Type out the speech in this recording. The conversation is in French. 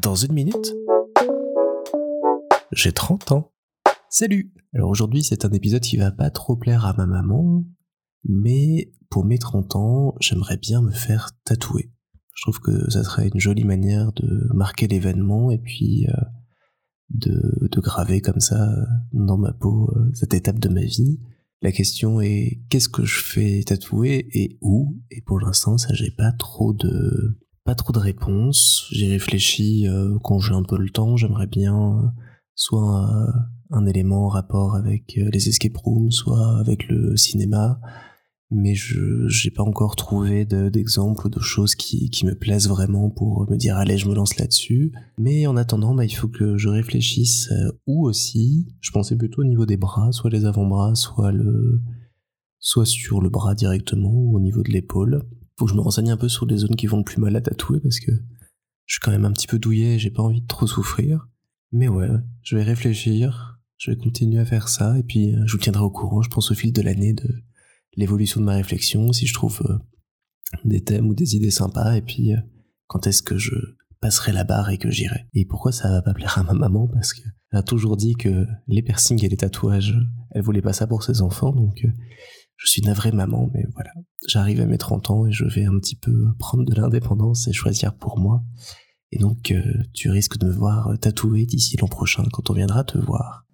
Dans une minute, j'ai 30 ans. Salut Alors aujourd'hui c'est un épisode qui va pas trop plaire à ma maman, mais pour mes 30 ans, j'aimerais bien me faire tatouer. Je trouve que ça serait une jolie manière de marquer l'événement et puis euh, de, graver comme ça dans ma peau euh, cette étape de ma vie. La question est qu'est-ce que je fais tatouer et où? Et pour l'instant, ça j'ai pas trop de pas trop de réponses. J'ai réfléchi euh, quand j'ai un peu le temps. J'aimerais bien euh, soit euh, un élément en rapport avec les escape rooms, soit avec le cinéma mais je j'ai pas encore trouvé d'exemples ou de choses qui, me plaisent vraiment pour me dire allez je me lance là-dessus. Mais en attendant, bah, il faut que je réfléchisse où aussi. Je pensais plutôt au niveau des bras, soit les avant-bras, soit le soit sur le bras directement ou au niveau de l'épaule. Faut que je me renseigne un peu sur les zones qui vont le plus mal à tatouer parce que je suis quand même un petit peu douillet, j'ai pas envie de trop souffrir. Mais ouais, je vais réfléchir, je vais continuer à faire ça et puis euh, je vous tiendrai au courant, je pense au fil de l'année de l'évolution de ma réflexion, si je trouve euh, des thèmes ou des idées sympas, et puis euh, quand est-ce que je passerai la barre et que j'irai. Et pourquoi ça va pas plaire à ma maman? Parce qu'elle a toujours dit que les piercings et les tatouages, elle voulait pas ça pour ses enfants, donc je suis navré maman, mais voilà. J'arrive à mes 30 ans et je vais un petit peu prendre de l'indépendance et choisir pour moi. Et donc tu risques de me voir tatouer d'ici l'an prochain quand on viendra te voir.